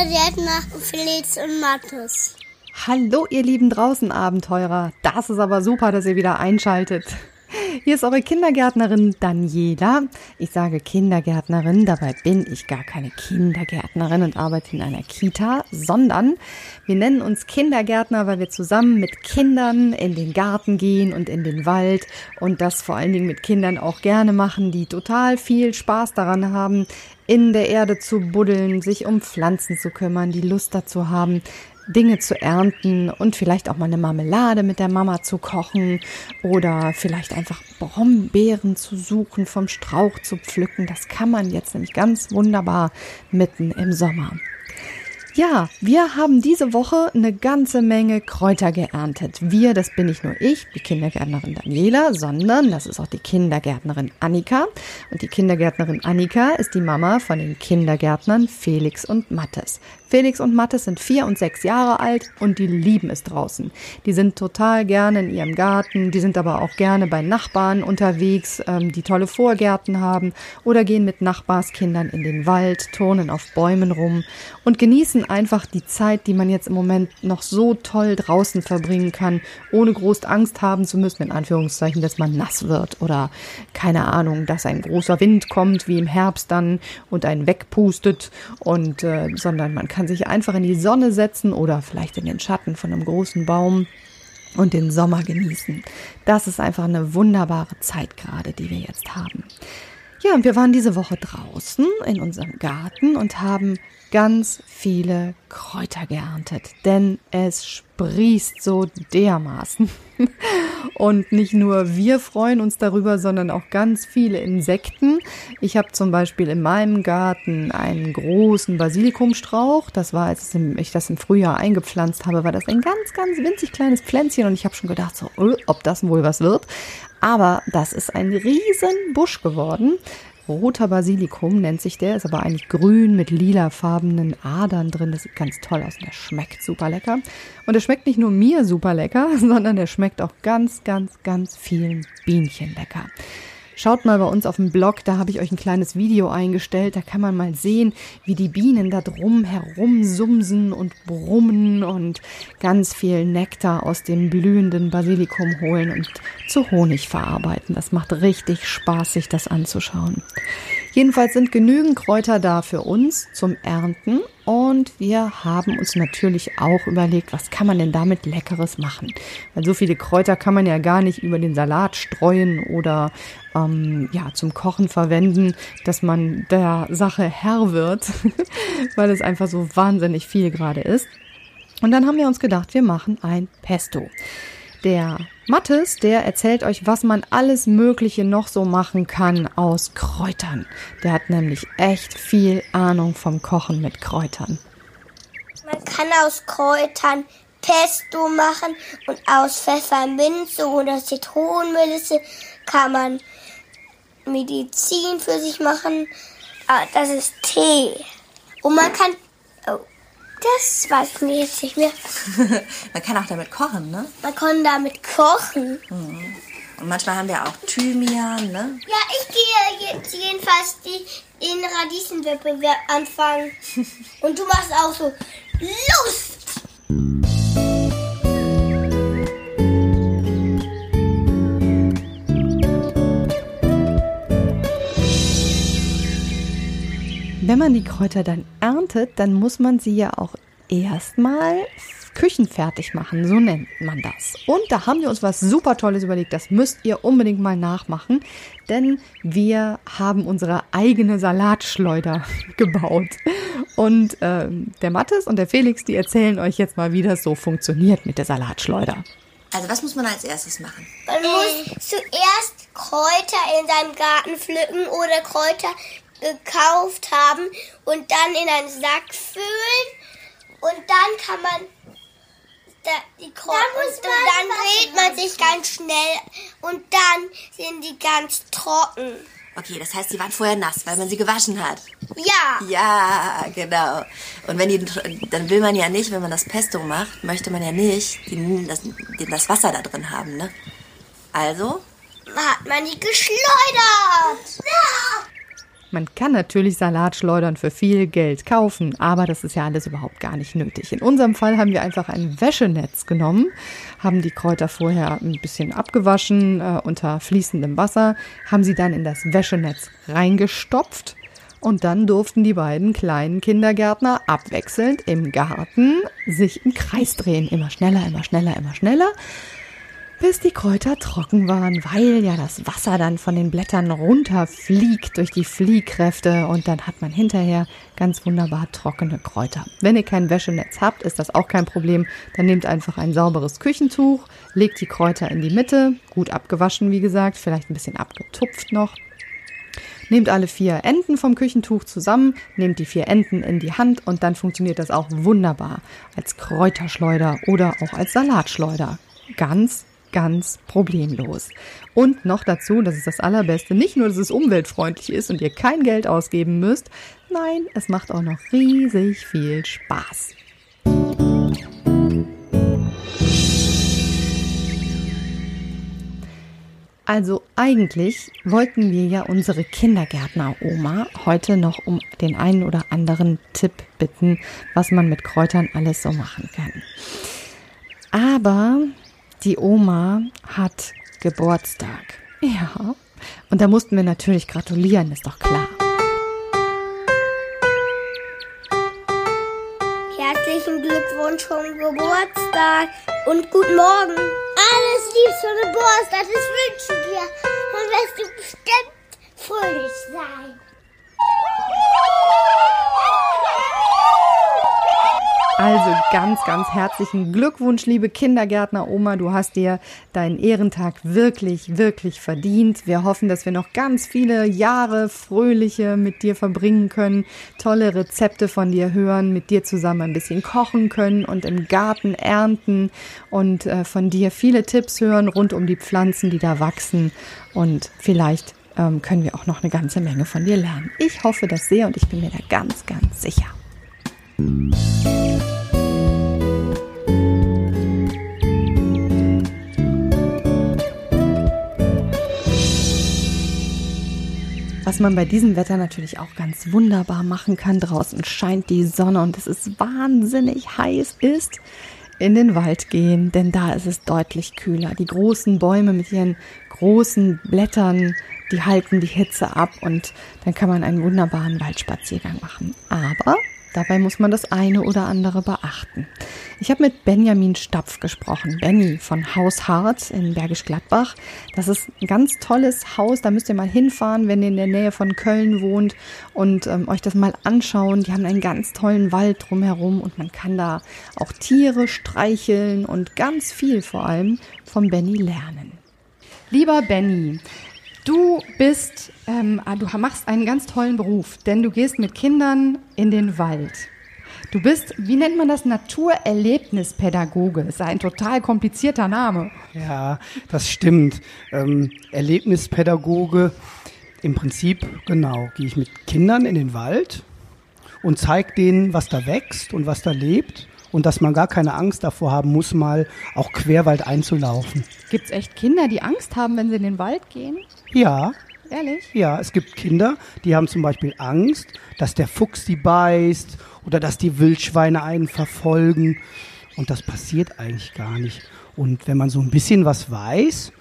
Kindergärtner Felix und Mathis. Hallo, ihr lieben draußen Abenteurer. Das ist aber super, dass ihr wieder einschaltet. Hier ist eure Kindergärtnerin Daniela. Ich sage Kindergärtnerin, dabei bin ich gar keine Kindergärtnerin und arbeite in einer Kita, sondern wir nennen uns Kindergärtner, weil wir zusammen mit Kindern in den Garten gehen und in den Wald und das vor allen Dingen mit Kindern auch gerne machen, die total viel Spaß daran haben, in der Erde zu buddeln, sich um Pflanzen zu kümmern, die Lust dazu haben, Dinge zu ernten und vielleicht auch mal eine Marmelade mit der Mama zu kochen oder vielleicht einfach Brombeeren zu suchen, vom Strauch zu pflücken. Das kann man jetzt nämlich ganz wunderbar mitten im Sommer. Ja, wir haben diese Woche eine ganze Menge Kräuter geerntet. Wir, das bin nicht nur ich, die Kindergärtnerin Daniela, sondern das ist auch die Kindergärtnerin Annika. Und die Kindergärtnerin Annika ist die Mama von den Kindergärtnern Felix und Mattes. Felix und Mattes sind vier und sechs Jahre alt und die lieben es draußen. Die sind total gerne in ihrem Garten, die sind aber auch gerne bei Nachbarn unterwegs, ähm, die tolle Vorgärten haben oder gehen mit Nachbarskindern in den Wald, turnen auf Bäumen rum und genießen einfach die Zeit, die man jetzt im Moment noch so toll draußen verbringen kann, ohne groß Angst haben zu müssen, in Anführungszeichen, dass man nass wird oder keine Ahnung, dass ein großer Wind kommt, wie im Herbst dann und einen wegpustet und äh, sondern man kann sich einfach in die Sonne setzen oder vielleicht in den Schatten von einem großen Baum und den Sommer genießen. Das ist einfach eine wunderbare Zeit gerade, die wir jetzt haben. Ja, und wir waren diese Woche draußen in unserem Garten und haben ganz viele Kräuter geerntet, denn es sprießt so dermaßen. Und nicht nur wir freuen uns darüber, sondern auch ganz viele Insekten. Ich habe zum Beispiel in meinem Garten einen großen Basilikumstrauch. Das war, als ich das im Frühjahr eingepflanzt habe, war das ein ganz, ganz winzig kleines Pflänzchen und ich habe schon gedacht, so, oh, ob das wohl was wird. Aber das ist ein riesen Busch geworden. Roter Basilikum nennt sich der, ist aber eigentlich grün mit lilafarbenen Adern drin. Das sieht ganz toll aus und der schmeckt super lecker. Und der schmeckt nicht nur mir super lecker, sondern der schmeckt auch ganz, ganz, ganz vielen Bienchen lecker. Schaut mal bei uns auf dem Blog, da habe ich euch ein kleines Video eingestellt. Da kann man mal sehen, wie die Bienen da drum herum sumsen und brummen und ganz viel Nektar aus dem blühenden Basilikum holen und zu Honig verarbeiten. Das macht richtig Spaß, sich das anzuschauen. Jedenfalls sind genügend Kräuter da für uns zum Ernten und wir haben uns natürlich auch überlegt, was kann man denn damit Leckeres machen? Weil so viele Kräuter kann man ja gar nicht über den Salat streuen oder ähm, ja zum Kochen verwenden, dass man der Sache Herr wird, weil es einfach so wahnsinnig viel gerade ist. Und dann haben wir uns gedacht, wir machen ein Pesto. Der Mattes, der erzählt euch, was man alles Mögliche noch so machen kann aus Kräutern. Der hat nämlich echt viel Ahnung vom Kochen mit Kräutern. Man kann aus Kräutern Pesto machen und aus Pfefferminze oder Zitronenmelisse kann man Medizin für sich machen. Ah, das ist Tee. Und man kann das weiß ich jetzt nicht mehr. Man kann auch damit kochen, ne? Man kann damit kochen. Mhm. Und manchmal haben wir auch Thymian, ne? Ja, ich gehe jetzt jedenfalls die, den Radieschenwettbewerb anfangen. Und du machst auch so Lust! Wenn man die Kräuter dann erntet, dann muss man sie ja auch erstmal küchenfertig machen, so nennt man das. Und da haben wir uns was super Tolles überlegt, das müsst ihr unbedingt mal nachmachen, denn wir haben unsere eigene Salatschleuder gebaut. Und äh, der Mattes und der Felix, die erzählen euch jetzt mal, wie das so funktioniert mit der Salatschleuder. Also was muss man als erstes machen? Man muss zuerst Kräuter in seinem Garten pflücken oder Kräuter gekauft haben und dann in einen Sack füllen und dann kann man da, die Kräuter und dann dreht man sich ganz schnell und dann sind die ganz trocken. Okay, das heißt, sie waren vorher nass, weil man sie gewaschen hat. Ja. Ja, genau. Und wenn die, dann will man ja nicht, wenn man das Pesto macht, möchte man ja nicht den, das, den, das Wasser da drin haben, ne? Also? Hat man die geschleudert. Ja. Man kann natürlich Salatschleudern für viel Geld kaufen, aber das ist ja alles überhaupt gar nicht nötig. In unserem Fall haben wir einfach ein Wäschenetz genommen, haben die Kräuter vorher ein bisschen abgewaschen äh, unter fließendem Wasser, haben sie dann in das Wäschenetz reingestopft und dann durften die beiden kleinen Kindergärtner abwechselnd im Garten sich im Kreis drehen. Immer schneller, immer schneller, immer schneller bis die Kräuter trocken waren, weil ja das Wasser dann von den Blättern runterfliegt durch die Fliehkräfte und dann hat man hinterher ganz wunderbar trockene Kräuter. Wenn ihr kein Wäschenetz habt, ist das auch kein Problem. Dann nehmt einfach ein sauberes Küchentuch, legt die Kräuter in die Mitte, gut abgewaschen, wie gesagt, vielleicht ein bisschen abgetupft noch. Nehmt alle vier Enden vom Küchentuch zusammen, nehmt die vier Enden in die Hand und dann funktioniert das auch wunderbar als Kräuterschleuder oder auch als Salatschleuder. Ganz ganz problemlos. Und noch dazu, das ist das Allerbeste, nicht nur, dass es umweltfreundlich ist und ihr kein Geld ausgeben müsst, nein, es macht auch noch riesig viel Spaß. Also eigentlich wollten wir ja unsere Kindergärtner-Oma heute noch um den einen oder anderen Tipp bitten, was man mit Kräutern alles so machen kann. Aber die Oma hat Geburtstag. Ja. Und da mussten wir natürlich gratulieren, ist doch klar. Herzlichen Glückwunsch zum Geburtstag und guten Morgen. Alles Liebste zum Geburtstag, das wünsche ich dir. Dann wirst du bestimmt fröhlich sein. Also ganz, ganz herzlichen Glückwunsch, liebe Kindergärtner Oma. Du hast dir deinen Ehrentag wirklich, wirklich verdient. Wir hoffen, dass wir noch ganz viele Jahre fröhliche mit dir verbringen können, tolle Rezepte von dir hören, mit dir zusammen ein bisschen kochen können und im Garten ernten und äh, von dir viele Tipps hören rund um die Pflanzen, die da wachsen. Und vielleicht ähm, können wir auch noch eine ganze Menge von dir lernen. Ich hoffe das sehr und ich bin mir da ganz, ganz sicher. Was man bei diesem Wetter natürlich auch ganz wunderbar machen kann, draußen scheint die Sonne und es ist wahnsinnig heiß ist, in den Wald gehen, denn da ist es deutlich kühler. Die großen Bäume mit ihren großen Blättern, die halten die Hitze ab und dann kann man einen wunderbaren Waldspaziergang machen. Aber Dabei muss man das eine oder andere beachten. Ich habe mit Benjamin Stapf gesprochen, Benny von Haus Hart in Bergisch Gladbach. Das ist ein ganz tolles Haus, da müsst ihr mal hinfahren, wenn ihr in der Nähe von Köln wohnt und ähm, euch das mal anschauen. Die haben einen ganz tollen Wald drumherum und man kann da auch Tiere streicheln und ganz viel vor allem vom Benny lernen. Lieber Benny, Du bist, ähm, ah, du machst einen ganz tollen Beruf, denn du gehst mit Kindern in den Wald. Du bist, wie nennt man das, Naturerlebnispädagoge. Ist ein total komplizierter Name. Ja, das stimmt. Ähm, Erlebnispädagoge, im Prinzip, genau, gehe ich mit Kindern in den Wald und zeige denen, was da wächst und was da lebt und dass man gar keine Angst davor haben muss, mal auch Querwald einzulaufen. Gibt es echt Kinder, die Angst haben, wenn sie in den Wald gehen? Ja. Ehrlich? Ja, es gibt Kinder, die haben zum Beispiel Angst, dass der Fuchs die beißt oder dass die Wildschweine einen verfolgen. Und das passiert eigentlich gar nicht. Und wenn man so ein bisschen was weiß,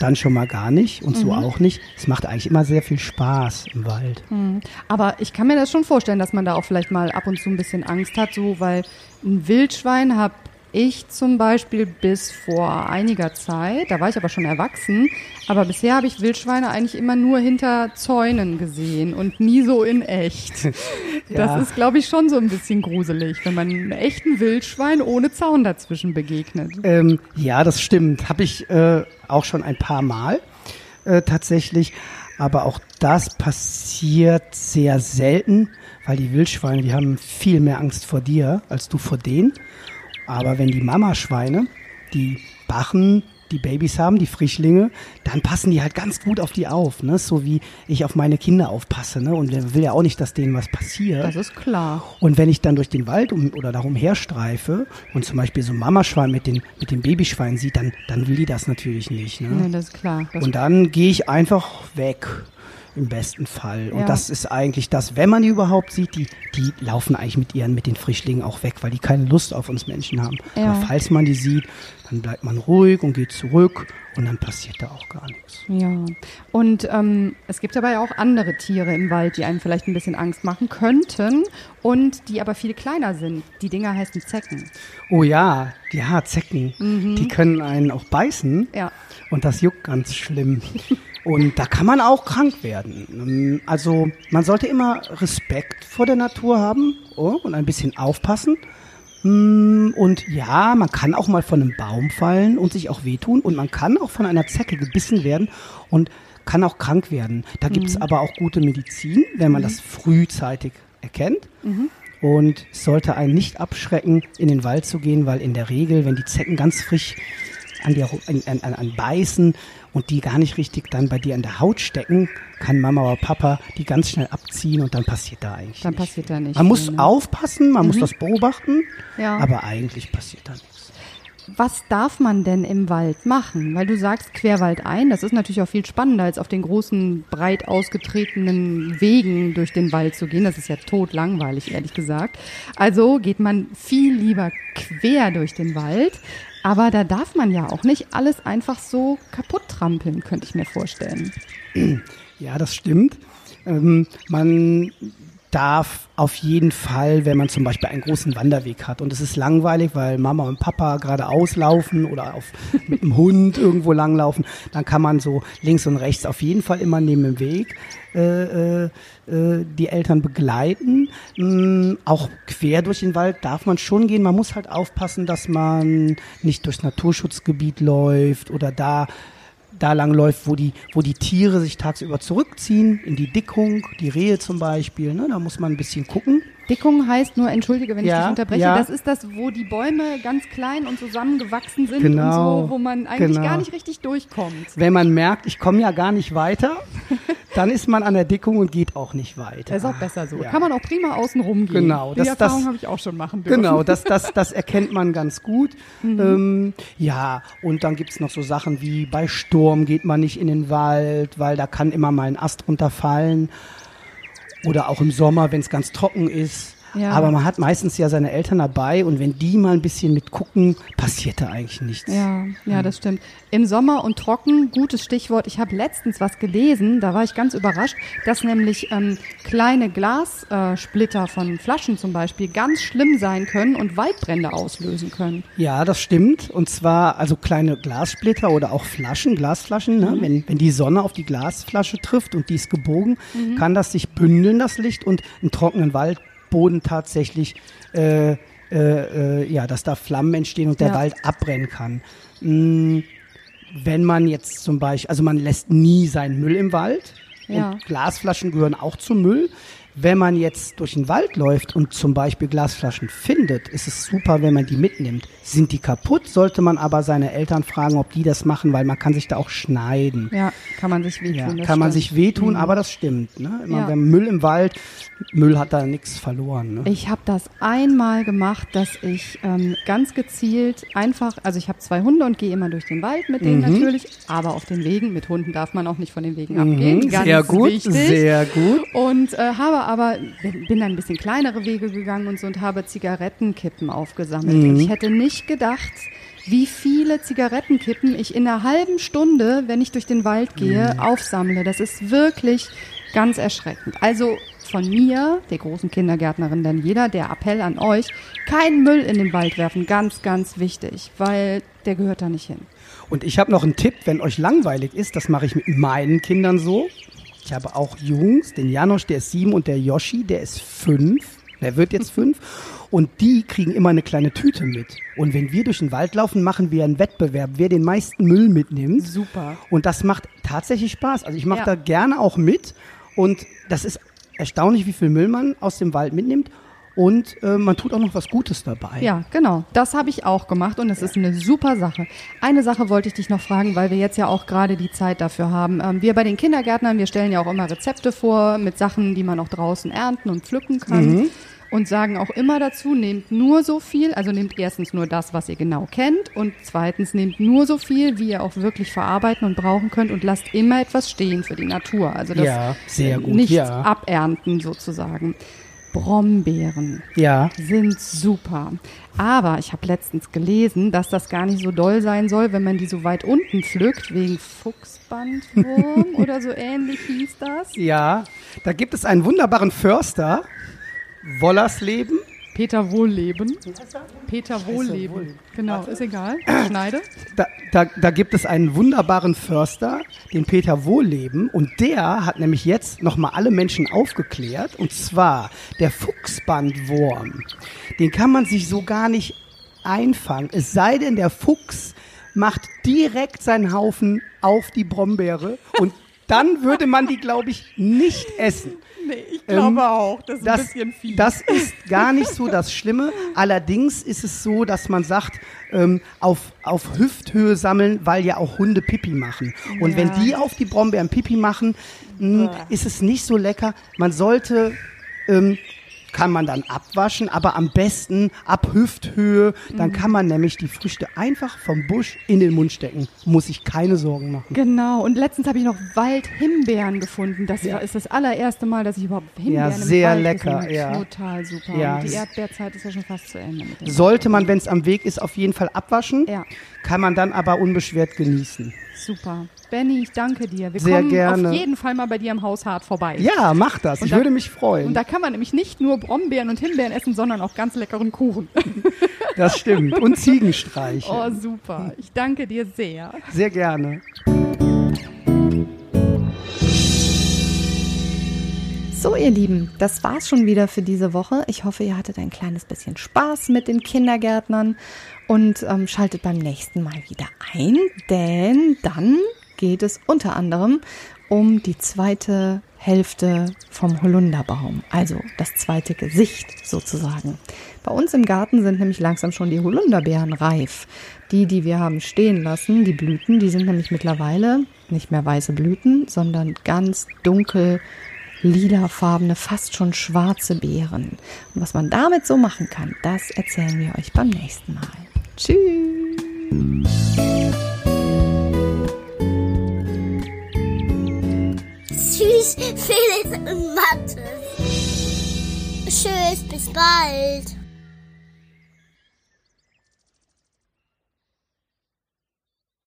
dann schon mal gar nicht und mhm. so auch nicht. Es macht eigentlich immer sehr viel Spaß im Wald. Mhm. Aber ich kann mir das schon vorstellen, dass man da auch vielleicht mal ab und zu ein bisschen Angst hat, so weil ein Wildschwein habe ich zum Beispiel bis vor einiger Zeit, da war ich aber schon erwachsen, aber bisher habe ich Wildschweine eigentlich immer nur hinter Zäunen gesehen und nie so in echt. ja. Das ist, glaube ich, schon so ein bisschen gruselig, wenn man einem echten Wildschwein ohne Zaun dazwischen begegnet. Ähm, ja, das stimmt. Habe ich äh, auch schon ein paar Mal äh, tatsächlich. Aber auch das passiert sehr selten, weil die Wildschweine, die haben viel mehr Angst vor dir als du vor denen. Aber wenn die Mamaschweine, die Bachen, die Babys haben, die Frischlinge, dann passen die halt ganz gut auf die auf, ne? So wie ich auf meine Kinder aufpasse, ne? Und will ja auch nicht, dass denen was passiert. Das ist klar. Und wenn ich dann durch den Wald um, oder darum herstreife und zum Beispiel so ein Mamaschwein mit den, mit den Babyschweinen sieht, dann, dann will die das natürlich nicht, ne? Nee, das ist klar. Das und dann gehe ich einfach weg. Im besten Fall. Und Ja. das ist eigentlich das, wenn man die überhaupt sieht, die, die laufen eigentlich mit ihren, mit den Frischlingen auch weg, weil die keine Lust auf uns Menschen haben. Ja. Aber falls man die sieht, dann bleibt man ruhig und geht zurück und dann passiert da auch gar nichts. Ja, und ähm, es gibt aber ja auch andere Tiere im Wald, die einem vielleicht ein bisschen Angst machen könnten und die aber viel kleiner sind. Die Dinger heißen Zecken. Oh ja, ja, Zecken, die können einen auch beißen. Ja. Und das juckt ganz schlimm. Und da kann man auch krank werden. Also man sollte immer Respekt vor der Natur haben oh, und ein bisschen aufpassen. Mm, Und ja, man kann auch mal von einem Baum fallen und sich auch wehtun. Und man kann auch von einer Zecke gebissen werden und kann auch krank werden. Da gibt's aber auch gute Medizin, wenn man das frühzeitig erkennt. Und es sollte einen nicht abschrecken, in den Wald zu gehen, weil in der Regel, wenn die Zecken ganz frisch an dir an, an, an beißen und die gar nicht richtig dann bei dir in der Haut stecken, kann Mama oder Papa die ganz schnell abziehen und dann passiert da eigentlich Dann passiert da nicht Man muss viel, ne? aufpassen, man muss das beobachten, Ja. aber eigentlich passiert da nichts. Was darf man denn im Wald machen? Weil du sagst Querwald ein, das ist natürlich auch viel spannender, als auf den großen, breit ausgetretenen Wegen durch den Wald zu gehen. Das ist ja totlangweilig, ehrlich gesagt. Also geht man viel lieber quer durch den Wald. Aber da darf man ja auch nicht alles einfach so kaputt trampeln, könnte ich mir vorstellen. Ja, das stimmt. Ähm, man darf auf jeden Fall, wenn man zum Beispiel einen großen Wanderweg hat und es ist langweilig, weil Mama und Papa gerade auslaufen oder auf, mit dem Hund irgendwo langlaufen, dann kann man so links und rechts auf jeden Fall immer neben dem Weg äh, äh, äh, die Eltern begleiten. Mm, auch quer durch den Wald darf man schon gehen. Man muss halt aufpassen, dass man nicht durchs Naturschutzgebiet läuft oder da da lang läuft, wo die, wo die Tiere sich tagsüber zurückziehen, in die Dickung, die Rehe zum Beispiel, ne? da muss man ein bisschen gucken. Dickung heißt nur, entschuldige, wenn ich Ja, dich unterbreche, ja. das ist das, wo die Bäume ganz klein und zusammengewachsen sind Genau, und so, wo man eigentlich genau. gar nicht richtig durchkommt. Wenn man merkt, ich komme ja gar nicht weiter, dann ist man an der Dickung und geht auch nicht weiter. Das ist auch besser so. Ja. Kann man auch prima außen rumgehen. Genau, Die das- Erfahrung habe ich auch schon machen dürfen. Genau, das, das, das erkennt man ganz gut. Mhm. Ähm, ja, und dann gibt's noch so Sachen wie bei Sturm geht man nicht in den Wald, weil da kann immer mal ein Ast runterfallen. Oder auch im Sommer, wenn es ganz trocken ist. Ja. Aber man hat meistens ja seine Eltern dabei und wenn die mal ein bisschen mitgucken, passiert da eigentlich nichts. Ja, ja, das stimmt. Im Sommer und trocken, gutes Stichwort. Ich habe letztens was gelesen, da war ich ganz überrascht, dass nämlich ähm, kleine Glassplitter äh, von Flaschen zum Beispiel ganz schlimm sein können und Waldbrände auslösen können. Ja, das stimmt. Und zwar also kleine Glassplitter oder auch Flaschen, Glasflaschen. Ne? Wenn, wenn die Sonne auf die Glasflasche trifft und die ist gebogen, kann das sich bündeln, das Licht, und einen trockenen Waldboden tatsächlich, äh, äh, äh, ja, dass da Flammen entstehen und der Ja. Wald abbrennen kann. Mm, wenn man jetzt zum Beispiel, also man lässt nie seinen Müll im Wald. Ja. Und Glasflaschen gehören auch zum Müll. Wenn man jetzt durch den Wald läuft und zum Beispiel Glasflaschen findet, ist es super, wenn man die mitnimmt. Sind die kaputt, sollte man aber seine Eltern fragen, ob die das machen, weil man kann sich da auch schneiden. Ja, kann man sich wehtun. Ja, kann man stimmt. sich wehtun, aber das stimmt. Ne? Immer Ja. wenn Müll im Wald, Müll hat da nichts verloren. Ne? Ich habe das einmal gemacht, dass ich ähm, ganz gezielt einfach, also ich habe zwei Hunde und gehe immer durch den Wald mit Mhm. denen natürlich, aber auf den Wegen, mit Hunden darf man auch nicht von den Wegen abgehen. Ganz Mhm. sehr gut, wichtig. sehr gut. Und äh, habe aber, bin, dann ein bisschen kleinere Wege gegangen und so und habe Zigarettenkippen aufgesammelt. Mhm. Und ich hätte nicht gedacht, wie viele Zigarettenkippen ich in einer halben Stunde, wenn ich durch den Wald gehe, Mhm. aufsammle. Das ist wirklich ganz erschreckend. Also von mir, der großen Kindergärtnerin Daniela, der Appell an euch, keinen Müll in den Wald werfen. Ganz, ganz wichtig, weil der gehört da nicht hin. Und ich habe noch einen Tipp, wenn euch langweilig ist, das mache ich mit meinen Kindern so. Ich habe auch Jungs, den Janosch, der ist sieben und der Yoshi, der ist fünf. Der wird jetzt fünf. Und die kriegen immer eine kleine Tüte mit. Und wenn wir durch den Wald laufen, machen wir einen Wettbewerb, wer den meisten Müll mitnimmt. Super. Und das macht tatsächlich Spaß. Also ich mache Ja. da gerne auch mit. Und das ist erstaunlich, wie viel Müll man aus dem Wald mitnimmt. Und äh, man tut auch noch was Gutes dabei. Ja, genau. Das habe ich auch gemacht und das ist eine super Sache. Eine Sache wollte ich dich noch fragen, weil wir jetzt ja auch gerade die Zeit dafür haben. Ähm, wir bei den Kindergärtnern, wir stellen ja auch immer Rezepte vor mit Sachen, die man auch draußen ernten und pflücken kann. und sagen auch immer dazu, nehmt nur so viel, also nehmt erstens nur das, was ihr genau kennt und zweitens nehmt nur so viel, wie ihr auch wirklich verarbeiten und brauchen könnt und lasst immer etwas stehen für die Natur. Also das Ja, sehr gut, nicht ja. abernten sozusagen. Brombeeren Ja. sind super. Aber ich habe letztens gelesen, dass das gar nicht so doll sein soll, wenn man die so weit unten pflückt, wegen Fuchsbandwurm oder so ähnlich hieß das. Ja, da gibt es einen wunderbaren Förster, Wollersleben. Peter Wohlleben. Peter Wohlleben. Genau, ist egal. Ich schneide. Da, da, da gibt es einen wunderbaren Förster, den Peter Wohlleben, und der hat nämlich jetzt nochmal alle Menschen aufgeklärt, und zwar der Fuchsbandwurm. Den kann man sich so gar nicht einfangen, es sei denn, der Fuchs macht direkt seinen Haufen auf die Brombeere und dann würde man die, glaube ich, nicht essen. Nee, ich Ähm, auch. Das ist Das, das ist gar nicht so das Schlimme. Allerdings ist es so, dass man sagt, ähm, auf, auf Hüfthöhe sammeln, weil ja auch Hunde Pipi machen. Und wenn die auf die Brombeeren Pipi machen, mh, ist es nicht so lecker. Man sollte, ähm, kann man dann abwaschen, aber am besten ab Hüfthöhe. Dann kann man nämlich die Früchte einfach vom Busch in den Mund stecken. Muss sich keine Sorgen machen. Genau, und letztens habe ich noch Waldhimbeeren gefunden. Das war, ist das allererste Mal, dass ich überhaupt Himbeeren Ja, im sehr Wald lecker, ja. Total super. Ja, und die Erdbeerzeit ist ja schon fast zu Ende. Sollte man, wenn es am Weg ist, auf jeden Fall abwaschen. Ja. Kann man dann aber unbeschwert genießen. Super. Benny, ich danke dir. Wir Sehr kommen gerne. auf jeden Fall mal bei dir im Haus hart vorbei. Ja, mach das. Und Ich da- würde mich freuen. Und da kann man nämlich nicht nur Brombeeren und Himbeeren essen, sondern auch ganz leckeren Kuchen. Das stimmt. Und Ziegenstreiche. Oh, super. Ich danke dir sehr. Sehr gerne. So, ihr Lieben, das war's schon wieder für diese Woche. Ich hoffe, ihr hattet ein kleines bisschen Spaß mit den Kindergärtnern und ähm, schaltet beim nächsten Mal wieder ein, denn dann geht es unter anderem um die zweite Hälfte vom Holunderbaum, also das zweite Gesicht sozusagen. Bei uns im Garten sind nämlich langsam schon die Holunderbeeren reif. Die, die wir haben stehen lassen, die Blüten, die sind nämlich mittlerweile nicht mehr weiße Blüten, sondern ganz dunkel lilafarbene, fast schon schwarze Beeren. Und was man damit so machen kann, das erzählen wir euch beim nächsten Mal. Tschüss! Felix und Mathe. Tschüss, bis bald.